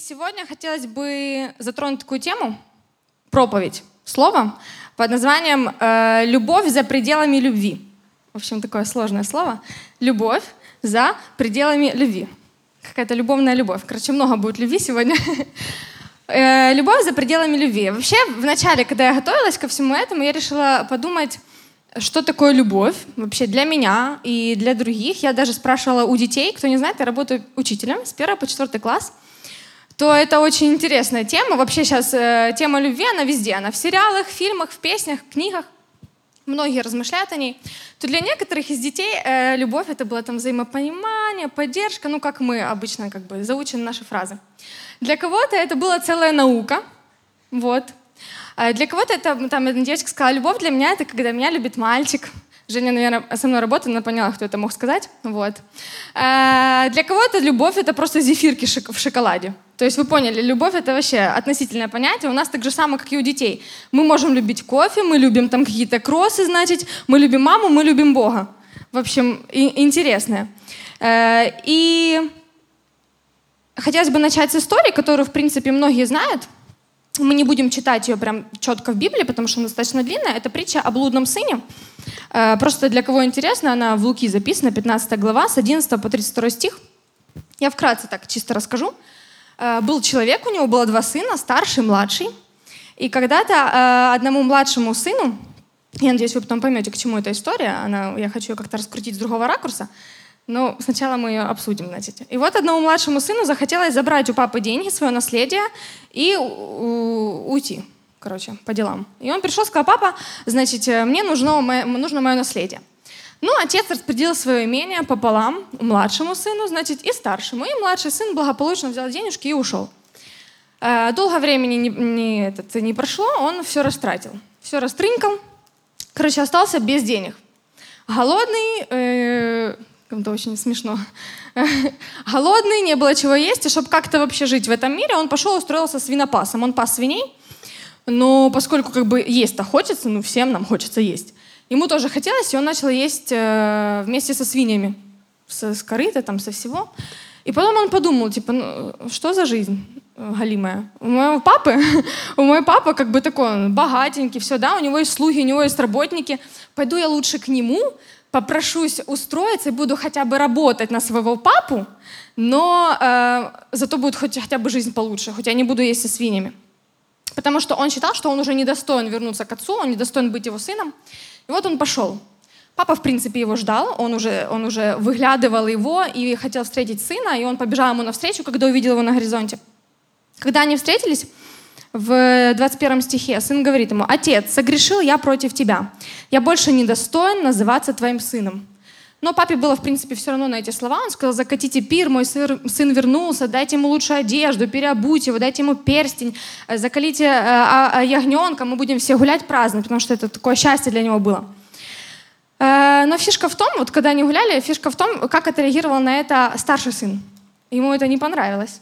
сегодня хотелось бы затронуть такую тему, проповедь, слово под названием э, «Любовь за пределами любви». В общем, такое сложное слово. Любовь за пределами любви. Какая-то любовная любовь. Короче, много будет любви сегодня. Э, любовь за пределами любви. Вообще, в начале, когда я готовилась ко всему этому, я решила подумать, что такое любовь вообще для меня и для других. Я даже спрашивала у детей, кто не знает, я работаю учителем с 1 по 4 класс то это очень интересная тема. Вообще сейчас э, тема любви, она везде. Она в сериалах, фильмах, в песнях, книгах. Многие размышляют о ней. То для некоторых из детей э, любовь это было там взаимопонимание, поддержка, ну как мы обычно как бы заучены наши фразы. Для кого-то это была целая наука. Вот. А для кого-то это, там, одна девочка сказала, любовь для меня это когда меня любит мальчик. Женя, наверное, со мной работает, она поняла, кто это мог сказать. Вот. А для кого-то любовь это просто зефирки в шоколаде. То есть вы поняли, любовь это вообще относительное понятие. У нас так же самое, как и у детей. Мы можем любить кофе, мы любим там какие-то кроссы, значит, мы любим маму, мы любим Бога. В общем, и, интересное. Э, и хотелось бы начать с истории, которую, в принципе, многие знают. Мы не будем читать ее прям четко в Библии, потому что она достаточно длинная. Это притча о блудном сыне. Э, просто для кого интересно, она в Луки записана, 15 глава, с 11 по 32 стих. Я вкратце так чисто расскажу. Э, был человек, у него было два сына, старший, младший. И когда-то э, одному младшему сыну, я надеюсь, вы потом поймете, к чему эта история, она, я хочу ее как-то раскрутить с другого ракурса, но сначала мы ее обсудим, значит. И вот одному младшему сыну захотелось забрать у папы деньги, свое наследие и уйти, короче, по делам. И он пришел, сказал, папа, значит, мне нужно, нужно мое наследие. Ну, отец распределил свое имение пополам младшему сыну, значит, и старшему. И младший сын благополучно взял денежки и ушел. Э, долго времени не, не, этот, не прошло, он все растратил. Все растрынкал. Короче, остался без денег. Голодный, э, как-то очень смешно. Голодный, не было чего есть, и чтобы как-то вообще жить в этом мире, он пошел устроился свинопасом. Он пас свиней, но поскольку как бы есть-то хочется, ну всем нам хочется есть, Ему тоже хотелось, и он начал есть э, вместе со свиньями. С, с корыта, там, со всего. И потом он подумал, типа, ну, что за жизнь галимая? У моего папы, у моего папы как бы такой, он богатенький, все, да, у него есть слуги, у него есть работники. Пойду я лучше к нему, попрошусь устроиться и буду хотя бы работать на своего папу, но э, зато будет хоть, хотя бы жизнь получше, хоть я не буду есть со свиньями. Потому что он считал, что он уже недостоин вернуться к отцу, он недостоин быть его сыном. И вот он пошел. Папа, в принципе, его ждал, он уже, он уже выглядывал его и хотел встретить сына, и он побежал ему навстречу, когда увидел его на горизонте. Когда они встретились, в 21 стихе сын говорит ему, «Отец, согрешил я против тебя. Я больше не достоин называться твоим сыном». Но папе было, в принципе, все равно на эти слова. Он сказал, закатите пир, мой сын вернулся, дайте ему лучшую одежду, переобуйте его, дайте ему перстень, э, закалите э, а, а, ягненка, мы будем все гулять праздновать, потому что это такое счастье для него было. Э, но фишка в том, вот когда они гуляли, фишка в том, как отреагировал на это старший сын. Ему это не понравилось.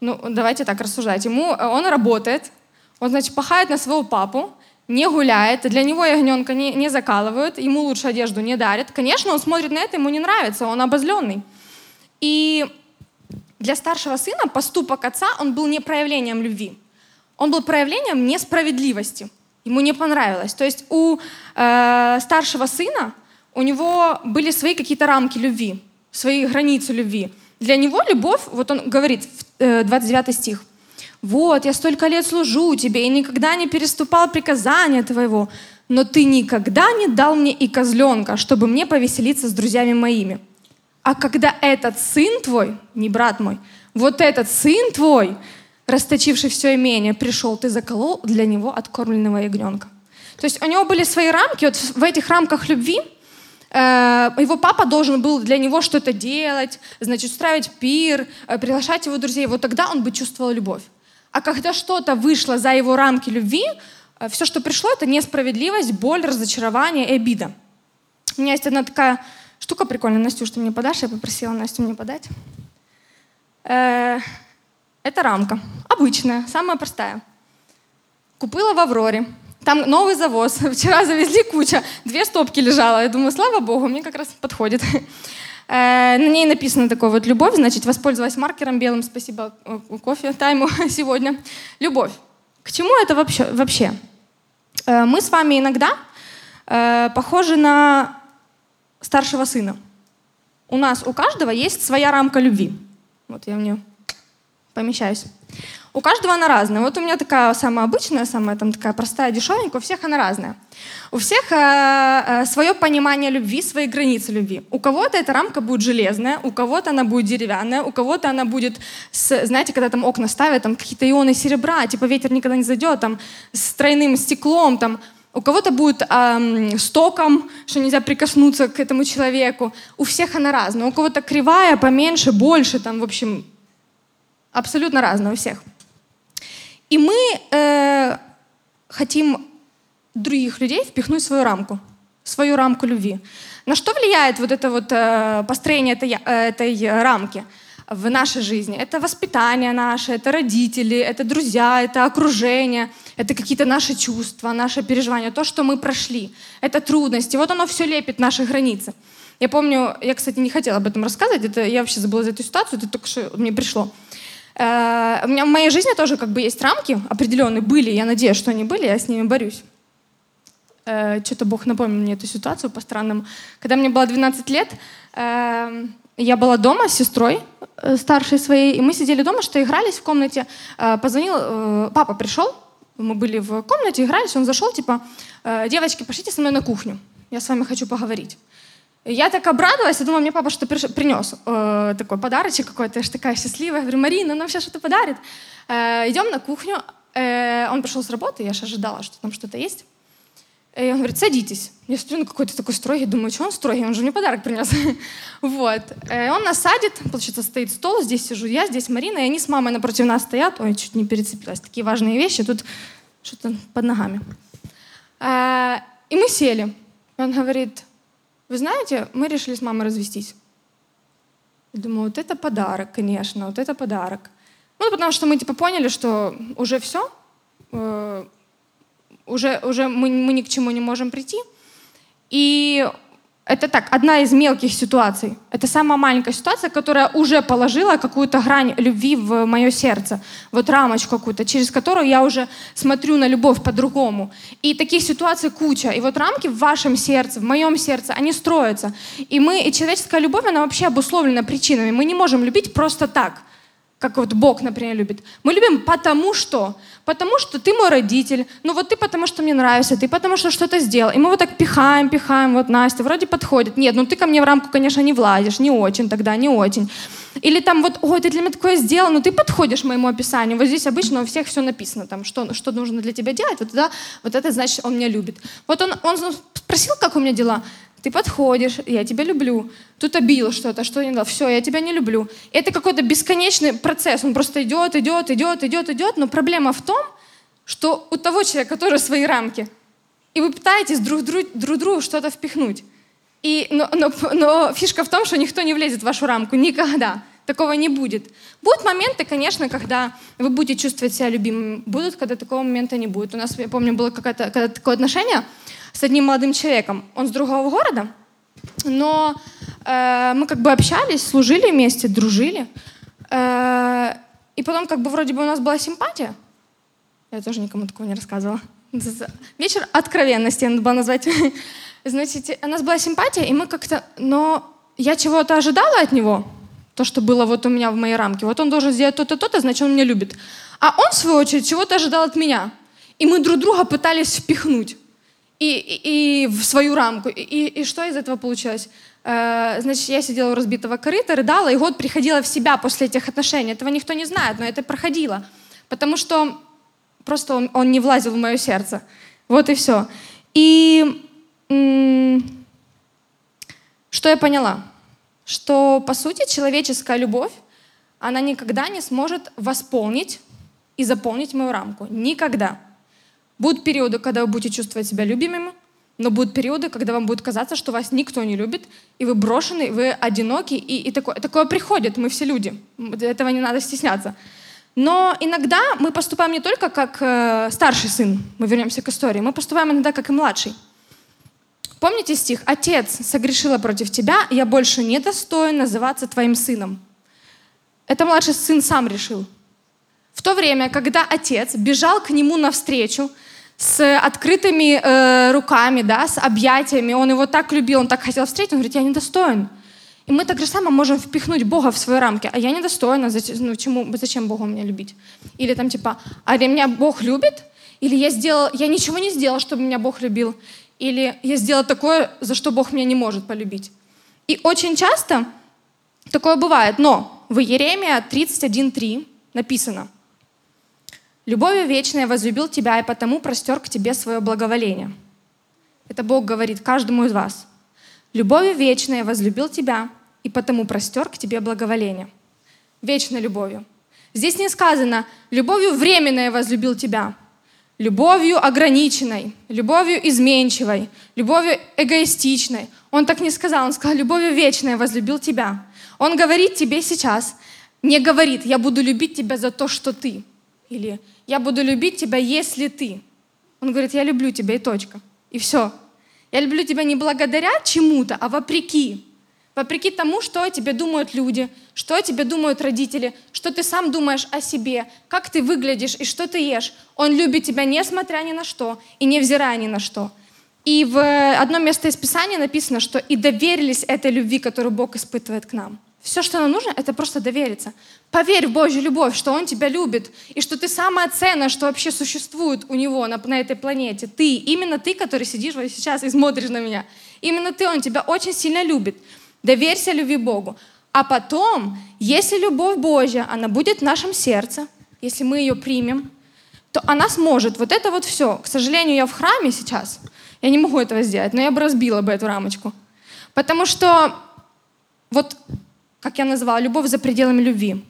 Ну, давайте так рассуждать. Ему, он работает, он, значит, пахает на своего папу, не гуляет, для него ягненка не, не закалывают, ему лучше одежду не дарят. Конечно, он смотрит на это, ему не нравится, он обозленный. И для старшего сына поступок отца, он был не проявлением любви. Он был проявлением несправедливости. Ему не понравилось. То есть у э, старшего сына у него были свои какие-то рамки любви, свои границы любви. Для него любовь, вот он говорит, 29 э, стих, вот, я столько лет служу тебе и никогда не переступал приказания твоего, но ты никогда не дал мне и козленка, чтобы мне повеселиться с друзьями моими. А когда этот сын твой, не брат мой, вот этот сын твой, расточивший все имение, пришел, ты заколол для него откормленного ягненка. То есть у него были свои рамки, вот в этих рамках любви э, его папа должен был для него что-то делать, значит, устраивать пир, э, приглашать его друзей. Вот тогда он бы чувствовал любовь. А когда что-то вышло за его рамки любви, э, все, что пришло, это несправедливость, боль, разочарование и обида. У меня есть одна такая штука прикольная. Настю, что мне подашь? Я попросила Настю мне подать. Э, это рамка. Обычная, самая простая. Купила в Авроре. Там новый завоз. Вчера завезли куча. Две стопки лежало. Я думаю, слава богу, мне как раз подходит. Э, на ней написано такое вот «любовь», значит, воспользовалась маркером белым, спасибо э, кофе тайму сегодня. Любовь. К чему это вообще? вообще? Э, мы с вами иногда похожи на старшего сына. У нас, у каждого есть своя рамка любви. Вот я в нее помещаюсь. У каждого она разная. Вот у меня такая самая обычная, самая там такая простая, дешевенькая, у всех она разная. У всех э, э, свое понимание любви, свои границы любви. У кого-то эта рамка будет железная, у кого-то она будет деревянная, у кого-то она будет, с, знаете, когда там окна ставят, там какие-то ионы серебра, типа ветер никогда не зайдет, там с тройным стеклом, там у кого-то будет эм, стоком, что нельзя прикоснуться к этому человеку. У всех она разная. У кого-то кривая, поменьше, больше, там, в общем, абсолютно разная у всех. И мы э, хотим других людей впихнуть в свою рамку, свою рамку любви. На что влияет вот это вот э, построение этой, э, этой рамки в нашей жизни? Это воспитание наше, это родители, это друзья, это окружение, это какие-то наши чувства, наши переживания, то, что мы прошли. Это трудности. Вот оно все лепит наши границы. Я помню, я, кстати, не хотела об этом рассказывать, это, я вообще забыла за эту ситуацию, это только что мне пришло. Э, у меня в моей жизни тоже как бы есть рамки определенные, были, я надеюсь, что они были, я с ними борюсь. Э, что-то Бог напомнил мне эту ситуацию по странному. Когда мне было 12 лет, э, я была дома с сестрой старшей своей, и мы сидели дома, что игрались в комнате. Позвонил, папа пришел, мы были в комнате, игрались, он зашел, типа, девочки, пошлите со мной на кухню, я с вами хочу поговорить. Я так обрадовалась, я думала, мне папа что-то принес, э, такой подарочек какой-то, я же такая счастливая. Я говорю, Марина, нам сейчас что-то подарит. Э, идем на кухню, э, он пришел с работы, я же ожидала, что там что-то есть. И он говорит, садитесь. Я смотрю, ну какой-то такой строгий, думаю, что он строгий, он же мне подарок принес. вот. Э, он нас садит, получается, стоит стол, здесь сижу я, здесь Марина, и они с мамой напротив нас стоят. Ой, чуть не перецепилась. Такие важные вещи, тут что-то под ногами. Э, и мы сели. Он говорит, вы знаете, мы решили с мамой развестись. думаю, вот это подарок, конечно, вот это подарок. Ну, потому что мы типа поняли, что уже все, э, уже, уже мы, мы ни к чему не можем прийти. И это так, одна из мелких ситуаций. Это самая маленькая ситуация, которая уже положила какую-то грань любви в мое сердце. Вот рамочку какую-то, через которую я уже смотрю на любовь по-другому. И таких ситуаций куча. И вот рамки в вашем сердце, в моем сердце, они строятся. И мы, и человеческая любовь, она вообще обусловлена причинами. Мы не можем любить просто так как вот Бог, например, любит. Мы любим потому что. Потому что ты мой родитель. Ну вот ты потому что мне нравишься, ты потому что что-то сделал. И мы вот так пихаем, пихаем, вот Настя вроде подходит. Нет, ну ты ко мне в рамку, конечно, не влазишь, не очень тогда, не очень. Или там вот, ой, ты для меня такое сделал, ну ты подходишь моему описанию. Вот здесь обычно у всех все написано, там, что, что нужно для тебя делать, вот, да, вот это значит, он меня любит. Вот он, он спросил, как у меня дела. Ты подходишь, я тебя люблю. Тут обидел что-то, что не дал. Все, я тебя не люблю. Это какой-то бесконечный процесс. Он просто идет, идет, идет, идет, идет. Но проблема в том, что у того человека, который свои рамки, и вы пытаетесь друг, друг, друг другу что-то впихнуть. И, но, но, но фишка в том, что никто не влезет в вашу рамку. Никогда. Такого не будет. Будут моменты, конечно, когда вы будете чувствовать себя любимым. Будут, когда такого момента не будет. У нас, я помню, было какое-то такое отношение, с одним молодым человеком. Он с другого города, но э, мы как бы общались, служили вместе, дружили. Э, и потом как бы вроде бы у нас была симпатия. Я тоже никому такого не рассказывала. Вечер откровенности надо было назвать. Значит, у нас была симпатия, и мы как-то... Но я чего-то ожидала от него, то, что было вот у меня в моей рамке. Вот он должен сделать то-то, то-то, значит, он меня любит. А он, в свою очередь, чего-то ожидал от меня. И мы друг друга пытались впихнуть и, и, и в свою рамку. И, и что из этого получилось? Э, значит, я сидела у разбитого корыта, рыдала, и год приходила в себя после этих отношений. Этого никто не знает, но это проходило. Потому что просто он, он не влазил в мое сердце. Вот и все. И что я поняла? Что, по сути, человеческая любовь, она никогда не сможет восполнить и заполнить мою рамку. Никогда. Будут периоды, когда вы будете чувствовать себя любимыми, но будут периоды, когда вам будет казаться, что вас никто не любит, и вы брошены, вы одиноки, и, и такое, такое приходит, мы все люди, этого не надо стесняться. Но иногда мы поступаем не только как э, старший сын, мы вернемся к истории, мы поступаем иногда как и младший. Помните стих? «Отец согрешила против тебя, я больше не достоин называться твоим сыном». Это младший сын сам решил. В то время, когда отец бежал к нему навстречу с открытыми э, руками, да, с объятиями, он его так любил, он так хотел встретить, он говорит, я недостоин. И мы так же само можем впихнуть Бога в свои рамки. А я недостойна, зачем, ну, чему, зачем Богу меня любить? Или там типа, а меня Бог любит? Или я, сделал, я ничего не сделал, чтобы меня Бог любил? Или я сделал такое, за что Бог меня не может полюбить? И очень часто такое бывает. Но в Еремия 31.3 написано, «Любовью вечной возлюбил тебя, и потому простер к тебе свое благоволение». Это Бог говорит каждому из вас – Любовью вечной возлюбил тебя, и потому простер к тебе благоволение. Вечной любовью. Здесь не сказано, любовью временной возлюбил тебя, любовью ограниченной, любовью изменчивой, любовью эгоистичной. Он так не сказал, он сказал, любовью вечной возлюбил тебя. Он говорит тебе сейчас, не говорит, я буду любить тебя за то, что ты. Или я буду любить тебя, если ты. Он говорит, я люблю тебя и точка. И все. Я люблю тебя не благодаря чему-то, а вопреки. Вопреки тому, что о тебе думают люди, что о тебе думают родители, что ты сам думаешь о себе, как ты выглядишь и что ты ешь. Он любит тебя несмотря ни на что и невзирая ни на что. И в одном месте из Писания написано, что и доверились этой любви, которую Бог испытывает к нам. Все, что нам нужно, это просто довериться. Поверь в Божью любовь, что Он тебя любит, и что ты самая ценная, что вообще существует у Него на, на этой планете. Ты, именно ты, который сидишь вот сейчас и смотришь на меня. Именно ты, Он тебя очень сильно любит. Доверься любви Богу. А потом, если любовь Божья, она будет в нашем сердце, если мы ее примем, то она сможет вот это вот все. К сожалению, я в храме сейчас, я не могу этого сделать, но я бы разбила бы эту рамочку. Потому что вот как я назвала, любовь за пределами любви.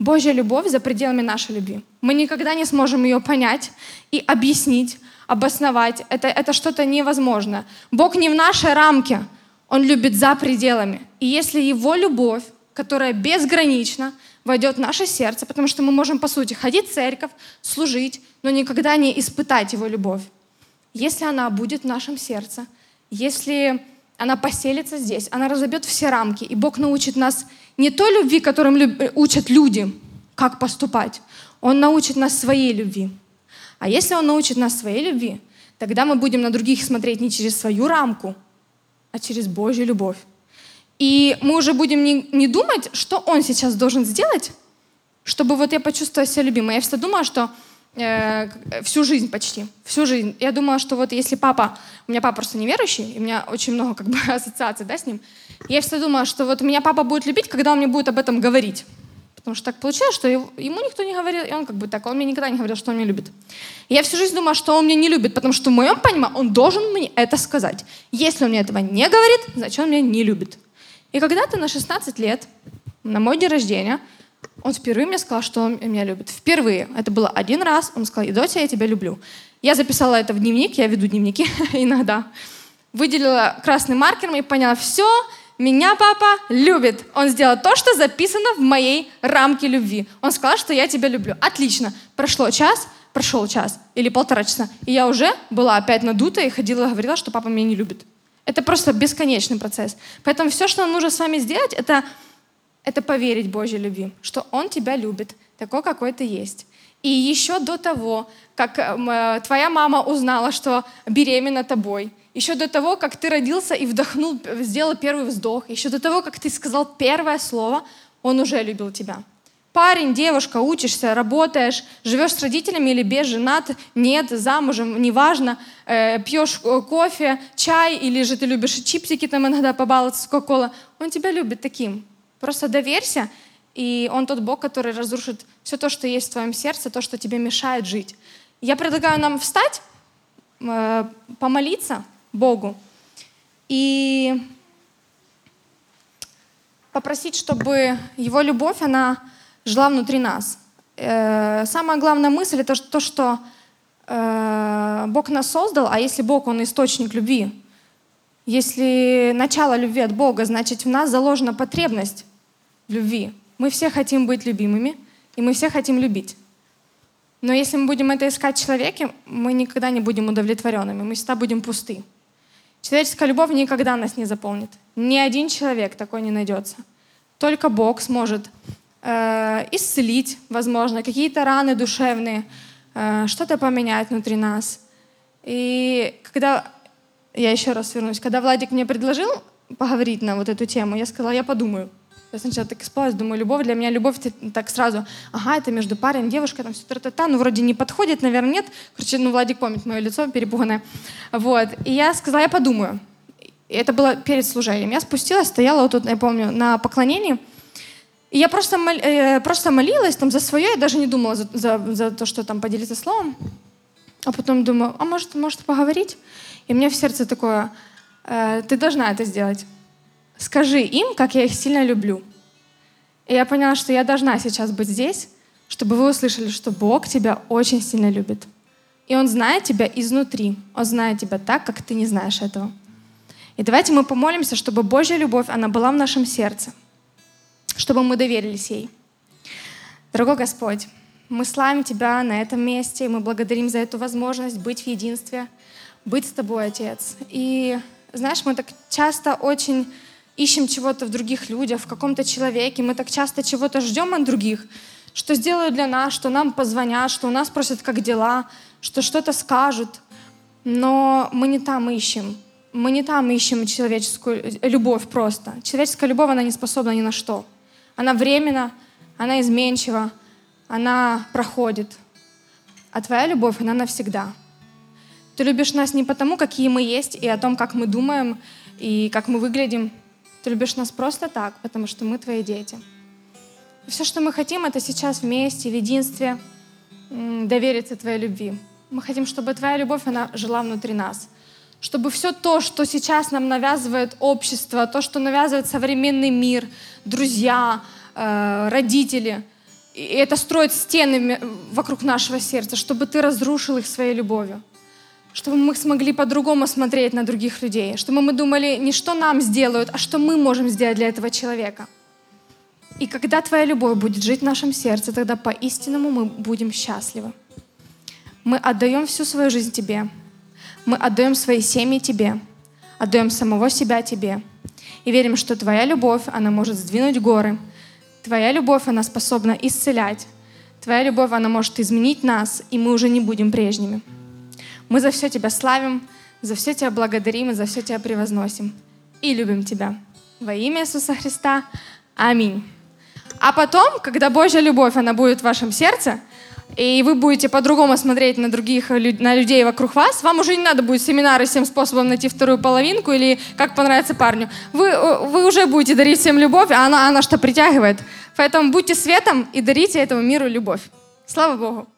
Божья любовь за пределами нашей любви. Мы никогда не сможем ее понять и объяснить, обосновать. Это, это что-то невозможное. Бог не в нашей рамке, Он любит за пределами. И если Его любовь, которая безгранична, войдет в наше сердце, потому что мы можем, по сути, ходить в церковь, служить, но никогда не испытать Его любовь. Если она будет в нашем сердце, если она поселится здесь, она разобьет все рамки, и Бог научит нас не той любви, которым люб... учат люди, как поступать. Он научит нас своей любви. А если Он научит нас своей любви, тогда мы будем на других смотреть не через свою рамку, а через Божью любовь. И мы уже будем не, не думать, что Он сейчас должен сделать, чтобы вот я почувствовала себя любимой. Я всегда думала, что э, всю жизнь почти, всю жизнь. Я думала, что вот если папа, у меня папа просто неверующий, и у меня очень много как бы ассоциаций да, с ним, я всегда думала, что вот меня папа будет любить, когда он мне будет об этом говорить. Потому что так получилось, что ему никто не говорил, и он как бы так, он мне никогда не говорил, что он меня любит. И я всю жизнь думала, что он меня не любит, потому что в моем понимании он должен мне это сказать. Если он мне этого не говорит, значит он меня не любит. И когда-то на 16 лет, на мой день рождения, он впервые мне сказал, что он меня любит. Впервые. Это было один раз. Он сказал, Идотя, я тебя люблю. Я записала это в дневник, я веду дневники иногда. Выделила красным маркером и поняла, все, меня папа любит. Он сделал то, что записано в моей рамке любви. Он сказал, что я тебя люблю. Отлично. Прошло час, прошел час или полтора часа. И я уже была опять надута и ходила и говорила, что папа меня не любит. Это просто бесконечный процесс. Поэтому все, что нам нужно с вами сделать, это это поверить Божьей любви, что Он тебя любит, такой, какой ты есть. И еще до того, как э, твоя мама узнала, что беременна тобой, еще до того, как ты родился и вдохнул, сделал первый вздох, еще до того, как ты сказал первое слово, Он уже любил тебя. Парень, девушка, учишься, работаешь, живешь с родителями или без, женат, нет, замужем, неважно, э, пьешь э, кофе, чай, или же ты любишь чипсики там иногда побаловаться кока-кола, Он тебя любит таким. Просто доверься, и Он тот Бог, который разрушит все то, что есть в твоем сердце, то, что тебе мешает жить. Я предлагаю нам встать, э, помолиться Богу и попросить, чтобы Его любовь, она жила внутри нас. Э, самая главная мысль — это то, что э, Бог нас создал, а если Бог, Он источник любви, если начало любви от Бога, значит в нас заложена потребность в любви. Мы все хотим быть любимыми, и мы все хотим любить. Но если мы будем это искать в человеке, мы никогда не будем удовлетворенными, мы всегда будем пусты. Человеческая любовь никогда нас не заполнит. Ни один человек такой не найдется. Только Бог сможет э, исцелить, возможно, какие-то раны душевные, э, что-то поменять внутри нас. И когда, я еще раз вернусь, когда Владик мне предложил поговорить на вот эту тему, я сказала, я подумаю. Я сначала так испугалась, думаю, любовь для меня, любовь так сразу, ага, это между парень, девушкой, там все та-та-та, ну вроде не подходит, наверное, нет. Короче, ну Владик помнит мое лицо перепуганное. Вот. И я сказала, я подумаю. И это было перед служением. Я спустилась, стояла вот тут, я помню, на поклонении, и я просто, мол, э, просто молилась там за свое, я даже не думала за, за, за то, что там поделиться словом. А потом думаю, а может, может поговорить? И меня в сердце такое, э, ты должна это сделать. Скажи им, как я их сильно люблю. И я поняла, что я должна сейчас быть здесь, чтобы вы услышали, что Бог тебя очень сильно любит. И Он знает тебя изнутри. Он знает тебя так, как ты не знаешь этого. И давайте мы помолимся, чтобы Божья любовь, она была в нашем сердце, чтобы мы доверились ей. Дорогой Господь, мы славим Тебя на этом месте, и мы благодарим за эту возможность быть в единстве, быть с Тобой, Отец. И знаешь, мы так часто очень ищем чего-то в других людях, в каком-то человеке, мы так часто чего-то ждем от других, что сделают для нас, что нам позвонят, что у нас спросят, как дела, что что-то скажут. Но мы не там ищем. Мы не там ищем человеческую э, любовь просто. Человеческая любовь, она не способна ни на что. Она временна, она изменчива, она проходит. А твоя любовь, она навсегда. Ты любишь нас не потому, какие мы есть, и о том, как мы думаем, и как мы выглядим, ты любишь нас просто так, потому что мы твои дети. И все, что мы хотим, это сейчас вместе, в единстве, довериться твоей любви. Мы хотим, чтобы твоя любовь, она жила внутри нас. Чтобы все то, что сейчас нам навязывает общество, то, что навязывает современный мир, друзья, э, родители, и это строит стены вокруг нашего сердца, чтобы ты разрушил их своей любовью чтобы мы смогли по-другому смотреть на других людей, чтобы мы думали не что нам сделают, а что мы можем сделать для этого человека. И когда Твоя любовь будет жить в нашем сердце, тогда по-истинному мы будем счастливы. Мы отдаем всю свою жизнь Тебе. Мы отдаем свои семьи Тебе. Отдаем самого себя Тебе. И верим, что Твоя любовь, она может сдвинуть горы. Твоя любовь, она способна исцелять. Твоя любовь, она может изменить нас, и мы уже не будем прежними. Мы за все Тебя славим, за все Тебя благодарим и за все Тебя превозносим. И любим Тебя. Во имя Иисуса Христа. Аминь. А потом, когда Божья любовь, она будет в вашем сердце, и вы будете по-другому смотреть на других, на людей вокруг вас, вам уже не надо будет семинары «Семь способов найти вторую половинку» или «Как понравится парню». Вы, вы уже будете дарить всем любовь, а она, она что притягивает. Поэтому будьте светом и дарите этому миру любовь. Слава Богу!